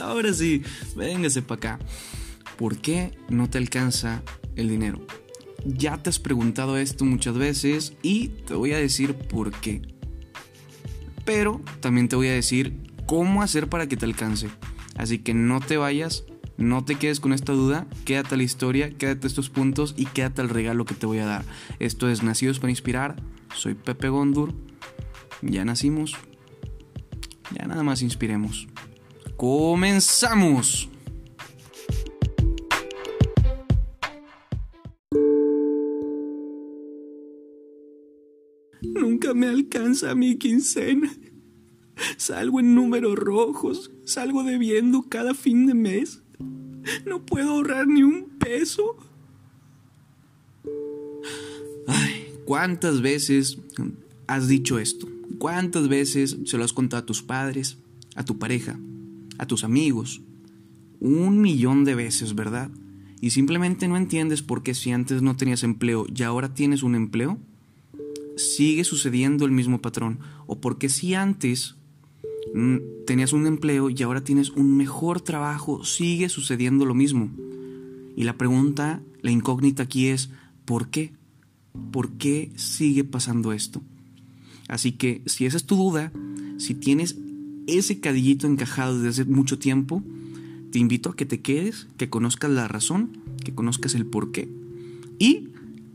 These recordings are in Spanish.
Ahora sí, véngase para acá. ¿Por qué no te alcanza el dinero? Ya te has preguntado esto muchas veces y te voy a decir por qué. Pero también te voy a decir cómo hacer para que te alcance. Así que no te vayas, no te quedes con esta duda, quédate a la historia, quédate a estos puntos y quédate al regalo que te voy a dar. Esto es Nacidos para Inspirar, soy Pepe Gondur, ya nacimos, ya nada más inspiremos. ¡Comenzamos! Nunca me alcanza mi quincena. Salgo en números rojos, salgo debiendo cada fin de mes. No puedo ahorrar ni un peso. Ay, ¿cuántas veces has dicho esto? ¿Cuántas veces se lo has contado a tus padres, a tu pareja, a tus amigos? Un millón de veces, ¿verdad? Y simplemente no entiendes por qué si antes no tenías empleo y ahora tienes un empleo, sigue sucediendo el mismo patrón. O por qué si antes mm, tenías un empleo y ahora tienes un mejor trabajo, sigue sucediendo lo mismo. Y la pregunta, la incógnita aquí es, ¿por qué? ¿Por qué sigue pasando esto? Así que si esa es tu duda, si tienes ese cadillito encajado desde hace mucho tiempo, te invito a que te quedes, que conozcas la razón, que conozcas el por qué y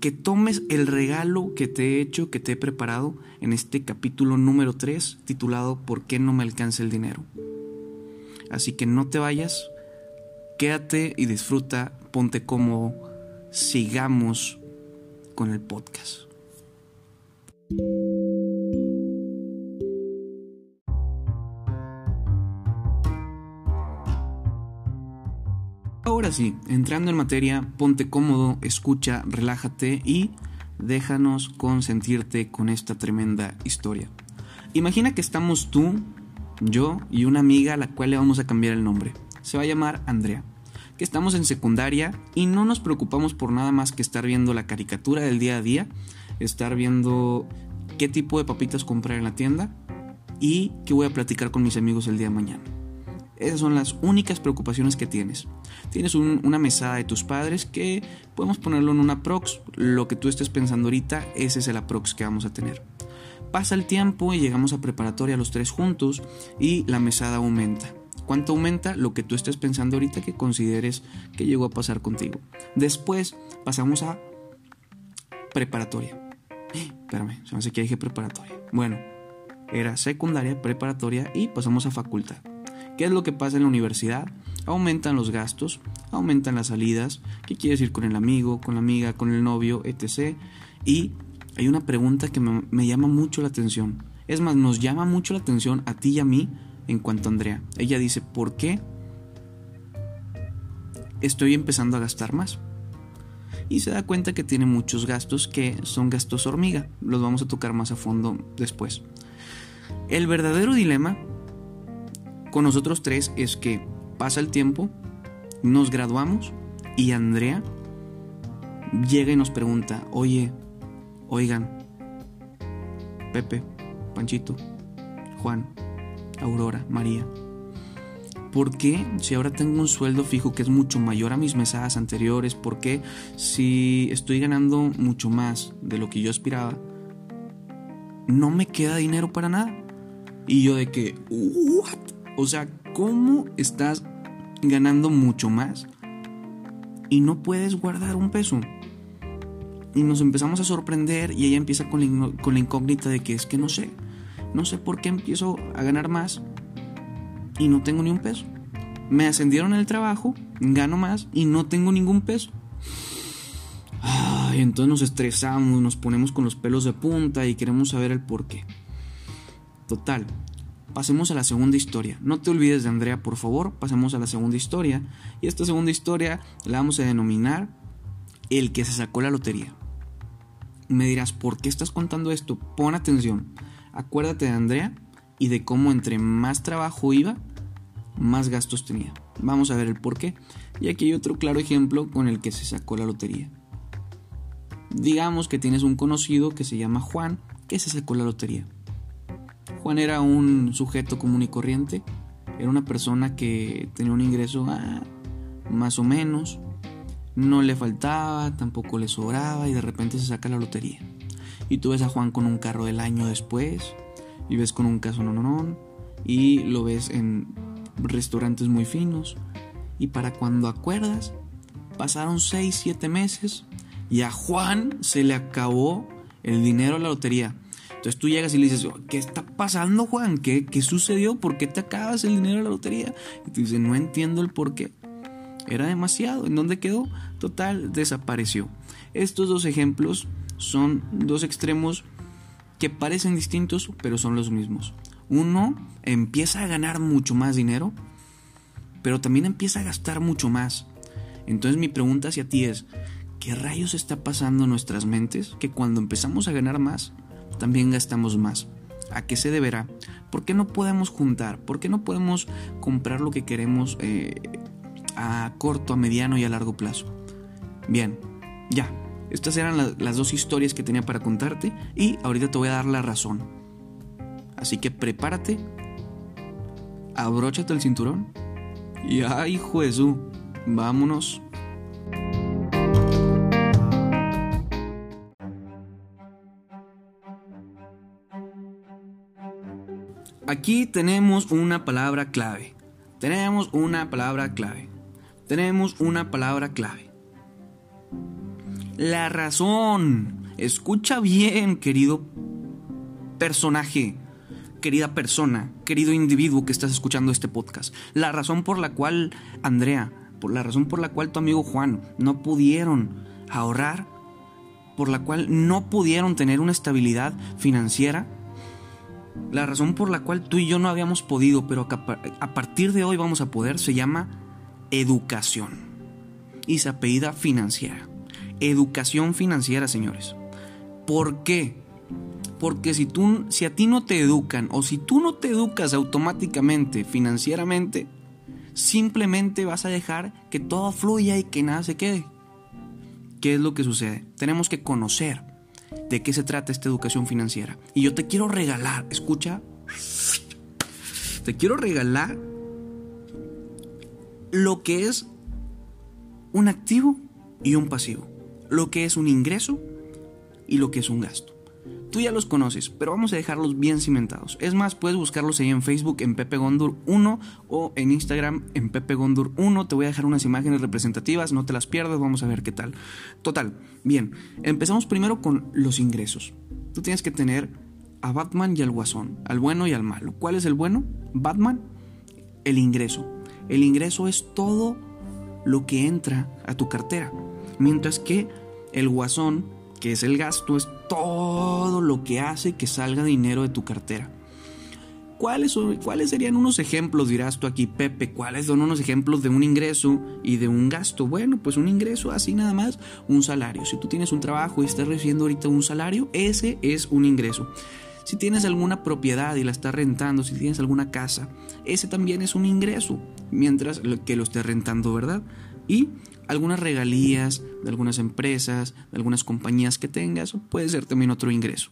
que tomes el regalo que te he hecho, que te he preparado en este capítulo número 3 titulado ¿Por qué no me alcanza el dinero? Así que no te vayas, quédate y disfruta, ponte cómodo, sigamos con el podcast. Ahora sí, entrando en materia, ponte cómodo, escucha, relájate y déjanos consentirte con esta tremenda historia. Imagina que estamos tú, yo y una amiga a la cual le vamos a cambiar el nombre. Se va a llamar Andrea. Que estamos en secundaria y no nos preocupamos por nada más que estar viendo la caricatura del día a día, estar viendo qué tipo de papitas comprar en la tienda y qué voy a platicar con mis amigos el día de mañana. Esas son las únicas preocupaciones que tienes. Tienes una mesada de tus padres que podemos ponerlo en una prox. Lo que tú estés pensando ahorita, ese es el aprox que vamos a tener. Pasa el tiempo y llegamos a preparatoria los tres juntos y la mesada aumenta. ¿Cuánto aumenta? Lo que tú estés pensando ahorita que consideres que llegó a pasar contigo. Después pasamos a preparatoria. Espérame, se me hace que dije preparatoria. Bueno, era secundaria, preparatoria y pasamos a facultad. ¿Qué es lo que pasa en la universidad? Aumentan los gastos, aumentan las salidas, ¿qué quieres ir con el amigo, con la amiga, con el novio, etc. Y hay una pregunta que me, llama mucho la atención. Es más, nos llama mucho la atención a ti y a mí en cuanto a Andrea. Ella dice, ¿por qué estoy empezando a gastar más? Y se da cuenta que tiene muchos gastos que son gastos hormiga. Los vamos a tocar más a fondo después. El verdadero dilema con nosotros tres es que pasa el tiempo, nos graduamos y Andrea llega y nos pregunta, oye, oigan, Pepe, Panchito, Juan, Aurora, María, ¿por qué si ahora tengo un sueldo fijo que es mucho mayor a mis mesadas anteriores? ¿Por qué si estoy ganando mucho más de lo que yo aspiraba? No me queda dinero para nada. Y yo de que. O sea, ¿cómo estás ganando mucho más y no puedes guardar un peso? Y nos empezamos a sorprender y ella empieza con la, incógnita de que es que no sé, no sé por qué empiezo a ganar más y no tengo ni un peso. Me ascendieron en el trabajo, gano más y no tengo ningún peso. Entonces nos estresamos, nos ponemos con los pelos de punta y queremos saber el por qué. Total, pasemos a la segunda historia. No te olvides de Andrea, por favor, pasemos a la segunda historia. Y esta segunda historia la vamos a denominar el que se sacó la lotería. Me dirás, ¿por qué estás contando esto? Pon atención. Acuérdate de Andrea y de cómo entre más trabajo iba, más gastos tenía. Vamos a ver el por qué. Y aquí hay otro claro ejemplo con el que se sacó la lotería. Digamos que tienes un conocido que se llama Juan que se sacó la lotería. Juan era un sujeto común y corriente, era una persona que tenía un ingreso más o menos, no le faltaba, tampoco le sobraba y de repente se saca la lotería. Y tú ves a Juan con un carro del año después, y ves con un caso no, y lo ves en restaurantes muy finos. Y para cuando acuerdas, pasaron 6, 7 meses y a Juan se le acabó el dinero de la lotería. Entonces tú llegas y le dices, ¿qué está pasando Juan? ¿Qué, ¿Qué sucedió? ¿Por qué te acabas el dinero de la lotería? Y tú dices, no entiendo el por qué. Era demasiado. ¿En dónde quedó? Total, desapareció. Estos dos ejemplos son dos extremos que parecen distintos, pero son los mismos. Uno empieza a ganar mucho más dinero, pero también empieza a gastar mucho más. Entonces mi pregunta hacia ti es, ¿qué rayos está pasando en nuestras mentes que cuando empezamos a ganar más, también gastamos más? ¿A qué se deberá? ¿Por qué no podemos juntar? ¿Por qué no podemos comprar lo que queremos eh, a corto, a mediano y a largo plazo? Bien, ya. Estas eran las dos historias que tenía para contarte y ahorita te voy a dar la razón. Así que prepárate, abróchate el cinturón y ay, Jesús, vámonos. Aquí tenemos una palabra clave. Tenemos una palabra clave. Tenemos una palabra clave. La razón. Escucha bien, querido personaje, querida persona, querido individuo que estás escuchando este podcast. La razón por la cual Andrea, por la razón por la cual tu amigo Juan no pudieron ahorrar, por la cual no pudieron tener una estabilidad financiera, la razón por la cual tú y yo no habíamos podido, pero a partir de hoy vamos a poder, se llama educación. Y se apellida financiera. Educación financiera, señores. ¿Por qué? Porque si, tú, si a ti no te educan o si tú no te educas automáticamente financieramente, simplemente vas a dejar que todo fluya y que nada se quede. ¿Qué es lo que sucede? Tenemos que conocer de qué se trata esta educación financiera. Y yo te quiero regalar, escucha, te quiero regalar lo que es un activo y un pasivo lo que es un ingreso y lo que es un gasto. Tú ya los conoces, pero vamos a dejarlos bien cimentados. Es más, puedes buscarlos ahí en Facebook en Pepe Gondur 1 o en Instagram en Pepe Gondur 1. Te voy a dejar unas imágenes representativas, no te las pierdas, vamos a ver qué tal. Total, bien, empezamos primero con los ingresos. Tú tienes que tener a Batman y al Guasón, al bueno y al malo. ¿Cuál es el bueno? Batman, el ingreso. El ingreso es todo lo que entra a tu cartera. Mientras que el guasón, que es el gasto, es todo lo que hace que salga dinero de tu cartera. ¿Cuáles, ¿Cuáles serían unos ejemplos, dirás tú aquí, Pepe? ¿Cuáles son unos ejemplos de un ingreso y de un gasto? Bueno, pues un ingreso así nada más, un salario. Si tú tienes un trabajo y estás recibiendo ahorita un salario, ese es un ingreso. Si tienes alguna propiedad y la estás rentando, si tienes alguna casa, ese también es un ingreso, mientras que lo estés rentando, ¿verdad? Y algunas regalías de algunas empresas, de algunas compañías que tengas, puede ser también otro ingreso.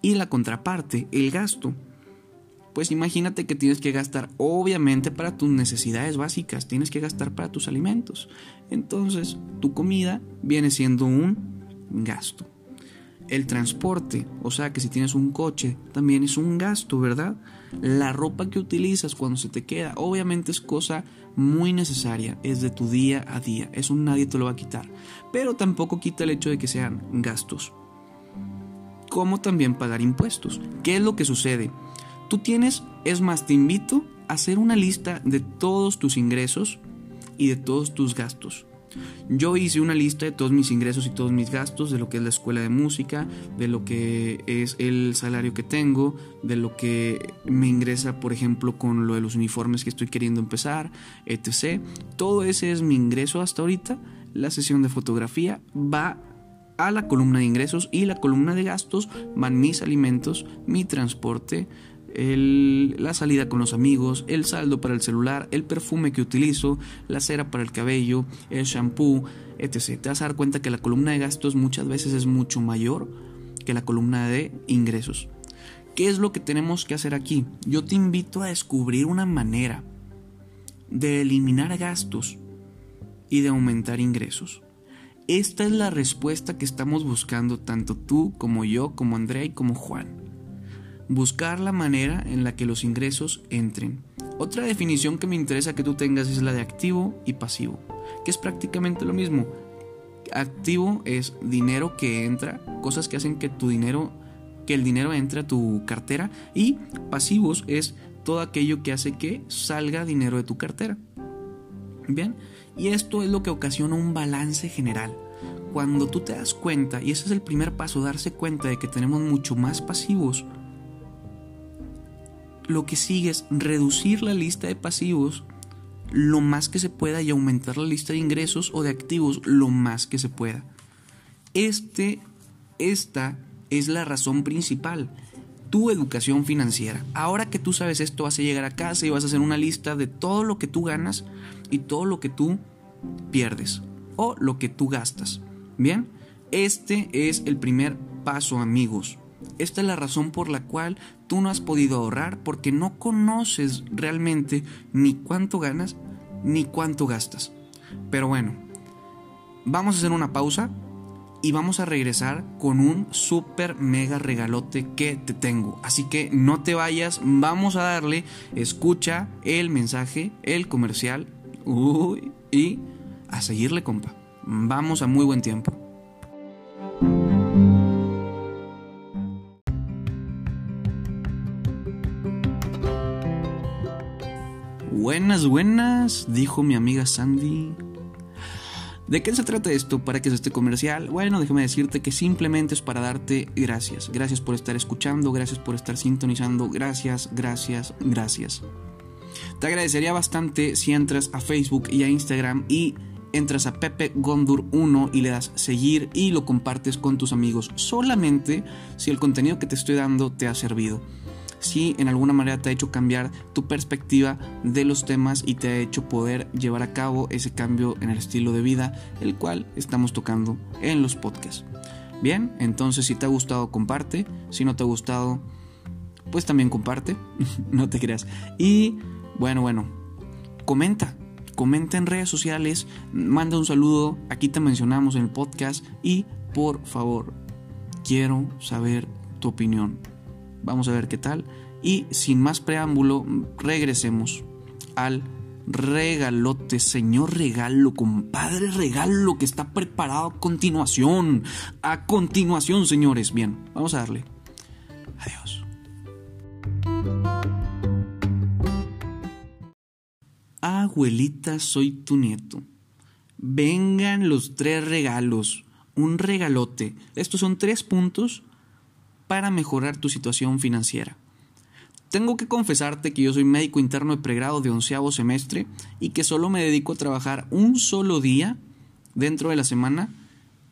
Y la contraparte, el gasto. Pues imagínate que tienes que gastar obviamente para tus necesidades básicas, tienes que gastar para tus alimentos. Entonces, tu comida viene siendo un gasto. El transporte, o sea que si tienes un coche, también es un gasto, ¿verdad? La ropa que utilizas cuando se te queda, obviamente es cosa muy necesaria, es de tu día a día, eso nadie te lo va a quitar, pero tampoco quita el hecho de que sean gastos. Como también pagar impuestos. ¿Qué es lo que sucede? Tú tienes, es más, te invito a hacer una lista de todos tus ingresos y de todos tus gastos. Yo hice una lista de todos mis ingresos y todos mis gastos, de lo que es la escuela de música, de lo que es el salario que tengo, de lo que me ingresa, por ejemplo, con lo de los uniformes que estoy queriendo empezar, etc. Todo ese es mi ingreso hasta ahorita. La sesión de fotografía va a la columna de ingresos y la columna de gastos van mis alimentos, mi transporte, la salida con los amigos, el saldo para el celular, el perfume que utilizo, la cera para el cabello, el shampoo, etc. Te vas a dar cuenta que la columna de gastos muchas veces es mucho mayor que la columna de ingresos. ¿Qué es lo que tenemos que hacer aquí? Yo te invito a descubrir una manera de eliminar gastos y de aumentar ingresos. Esta es la respuesta que estamos buscando tanto tú como yo, como Andrea y como Juan. Buscar la manera en la que los ingresos entren. Otra definición que me interesa que tú tengas es la de activo y pasivo, que es prácticamente lo mismo. Activo es dinero que entra, cosas que hacen que tu dinero que el dinero entre a tu cartera y pasivos es todo aquello que hace que salga dinero de tu cartera. Bien, y esto es lo que ocasiona un balance general. Cuando tú te das cuenta, y ese es el primer paso, darse cuenta de que tenemos mucho más pasivos, lo que sigue es reducir la lista de pasivos lo más que se pueda y aumentar la lista de ingresos o de activos lo más que se pueda. Este, esta es la razón principal. Tu educación financiera. Ahora que tú sabes esto, vas a llegar a casa y vas a hacer una lista de todo lo que tú ganas y todo lo que tú pierdes o lo que tú gastas. Bien, este es el primer paso, amigos. Esta es la razón por la cual tú no has podido ahorrar porque no conoces realmente ni cuánto ganas ni cuánto gastas. Pero bueno, vamos a hacer una pausa y vamos a regresar con un super mega regalote que te tengo. Así que no te vayas, vamos a darle, escucha el mensaje, el comercial y a seguirle, compa. Vamos a muy buen tiempo. Buenas, buenas, dijo mi amiga Sandy. ¿De qué se trata esto? ¿Para que es este comercial? Bueno, déjame decirte que simplemente es para darte gracias. Gracias por estar escuchando, gracias por estar sintonizando, gracias, gracias, gracias. Te agradecería bastante si entras a Facebook y a Instagram y entras a Pepe Gondur 1 y le das seguir y lo compartes con tus amigos. Solamente si el contenido que te estoy dando te ha servido si en alguna manera te ha hecho cambiar tu perspectiva de los temas y te ha hecho poder llevar a cabo ese cambio en el estilo de vida, el cual estamos tocando en los podcasts. Bien, entonces si te ha gustado, comparte. Si no te ha gustado, pues también comparte. no te creas. Y bueno, bueno, comenta. Comenta en redes sociales, manda un saludo, aquí te mencionamos en el podcast y por favor, quiero saber tu opinión. Vamos a ver qué tal. Y sin más preámbulo, regresemos al regalote, señor regalo, compadre regalo que está preparado a continuación. A continuación, señores. Bien, vamos a darle. Adiós. Abuelita, soy tu nieto. Vengan los tres regalos. Un regalote. Estos son tres puntos para mejorar tu situación financiera. Tengo que confesarte que yo soy médico interno de pregrado de onceavo semestre y que solo me dedico a trabajar un solo día dentro de la semana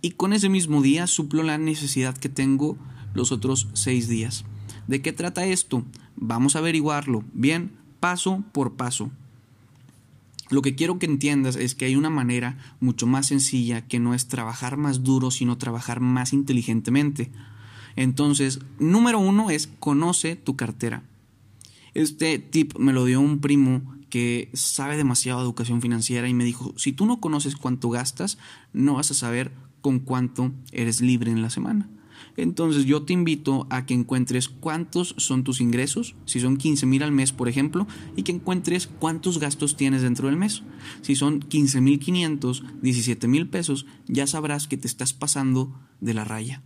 y con ese mismo día suplo la necesidad que tengo los otros seis días. ¿De qué trata esto? Vamos a averiguarlo bien, paso por paso. Lo que quiero que entiendas es que hay una manera mucho más sencilla que no es trabajar más duro, sino trabajar más inteligentemente. Entonces, número uno es conoce tu cartera. Este tip me lo dio un primo que sabe demasiado de educación financiera y me dijo, si tú no conoces cuánto gastas, no vas a saber con cuánto eres libre en la semana. Entonces yo te invito a que encuentres cuántos son tus ingresos, si son 15 mil al mes por ejemplo, y que encuentres cuántos gastos tienes dentro del mes. Si son 15 mil 500, 17 mil pesos, ya sabrás que te estás pasando de la raya.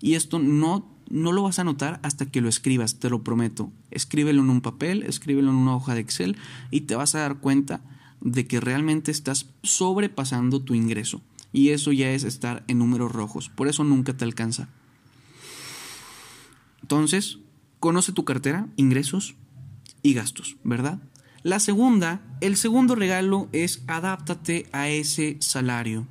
Y esto no, no lo vas a notar hasta que lo escribas, te lo prometo. Escríbelo en un papel, escríbelo en una hoja de Excel y te vas a dar cuenta de que realmente estás sobrepasando tu ingreso. Y eso ya es estar en números rojos. Por eso nunca te alcanza. Entonces, conoce tu cartera, ingresos y gastos, ¿verdad? La segunda, el segundo regalo es adáptate a ese salario.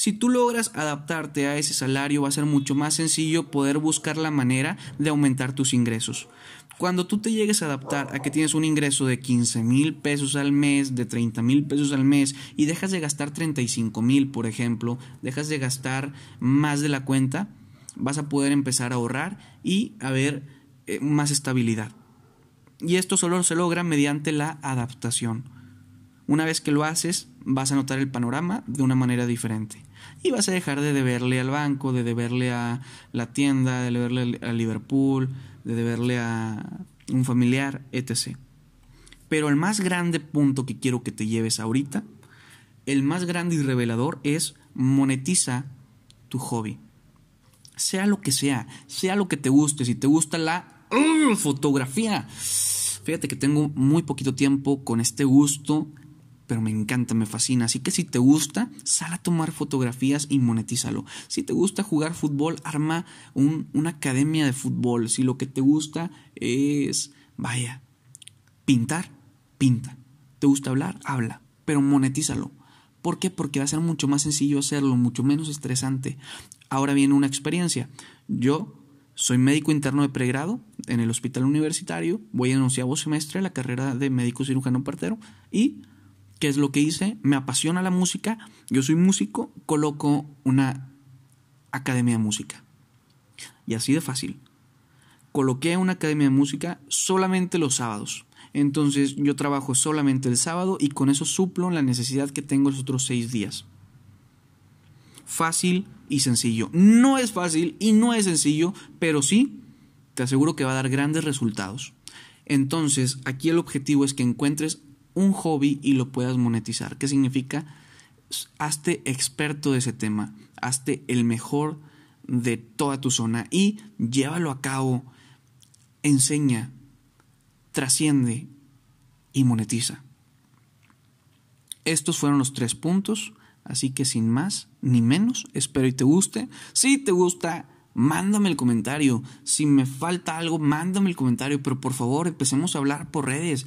Si tú logras adaptarte a ese salario, va a ser mucho más sencillo poder buscar la manera de aumentar tus ingresos. Cuando tú te llegues a adaptar a que tienes un ingreso de 15 mil pesos al mes, de 30 mil pesos al mes, y dejas de gastar 35 mil, por ejemplo, dejas de gastar más de la cuenta, vas a poder empezar a ahorrar y a ver eh, más estabilidad. Y esto solo se logra mediante la adaptación. Una vez que lo haces, vas a notar el panorama de una manera diferente. Y vas a dejar de deberle al banco, de deberle a la tienda, de deberle a Liverpool, de deberle a un familiar, etc. Pero el más grande punto que quiero que te lleves ahorita, el más grande y revelador es monetiza tu hobby. Sea lo que sea, sea lo que te guste, si te gusta la ¡uh! fotografía. Fíjate que tengo muy poquito tiempo con este gusto, pero me encanta, me fascina. Así que si te gusta, sal a tomar fotografías y monetízalo. Si te gusta jugar fútbol, arma una academia de fútbol. Si lo que te gusta es, vaya, pintar, pinta. ¿Te gusta hablar? Habla, pero monetízalo. ¿Por qué? Porque va a ser mucho más sencillo hacerlo, mucho menos estresante. Ahora viene una experiencia. Yo soy médico interno de pregrado en el hospital universitario, voy en onceavo semestre la carrera de médico cirujano partero y ¿qué es lo que hice? Me apasiona la música, yo soy músico, coloco una academia de música. Y así de fácil. Coloqué una academia de música solamente los sábados. Entonces yo trabajo solamente el sábado y con eso suplo la necesidad que tengo los otros seis días. Fácil y sencillo. No es fácil y no es sencillo, pero sí, te aseguro que va a dar grandes resultados. Entonces, aquí el objetivo es que encuentres un hobby y lo puedas monetizar. ¿Qué significa? Hazte experto de ese tema, hazte el mejor de toda tu zona y llévalo a cabo. Enseña, trasciende y monetiza. Estos fueron los tres puntos, así que sin más ni menos, espero y te guste. Si te gusta, mándame el comentario. Si me falta algo, mándame el comentario, pero por favor empecemos a hablar por redes.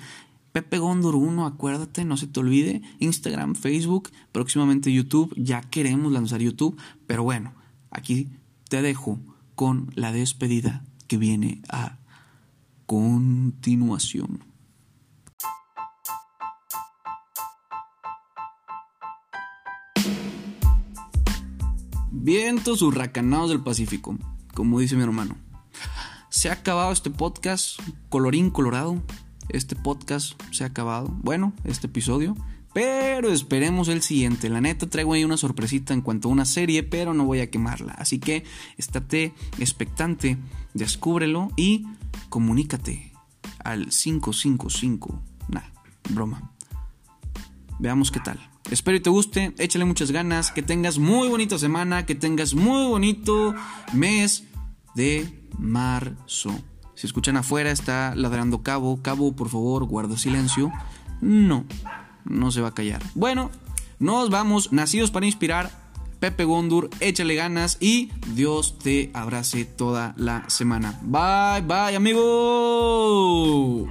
Pepe Gondor 1, acuérdate, no se te olvide. Instagram, Facebook, próximamente YouTube. Ya queremos lanzar YouTube, pero bueno, aquí te dejo con la despedida que viene a continuación. Vientos hurracanados del Pacífico, como dice mi hermano. Se ha acabado este podcast, colorín colorado. Este podcast se ha acabado. Bueno, este episodio. Pero esperemos el siguiente. La neta traigo ahí una sorpresita en cuanto a una serie, pero no voy a quemarla. Así que estate expectante, descúbrelo y comunícate al 555. Nah, broma. Veamos qué tal. Espero y te guste, échale muchas ganas, que tengas muy bonita semana, que tengas muy bonito mes de marzo. Si escuchan afuera, está ladrando Cabo. Cabo, por favor, guarda silencio. No, no se va a callar. Bueno, nos vamos, nacidos para inspirar. Pepe Gondur, échale ganas y Dios te abrace toda la semana. Bye, bye, amigo.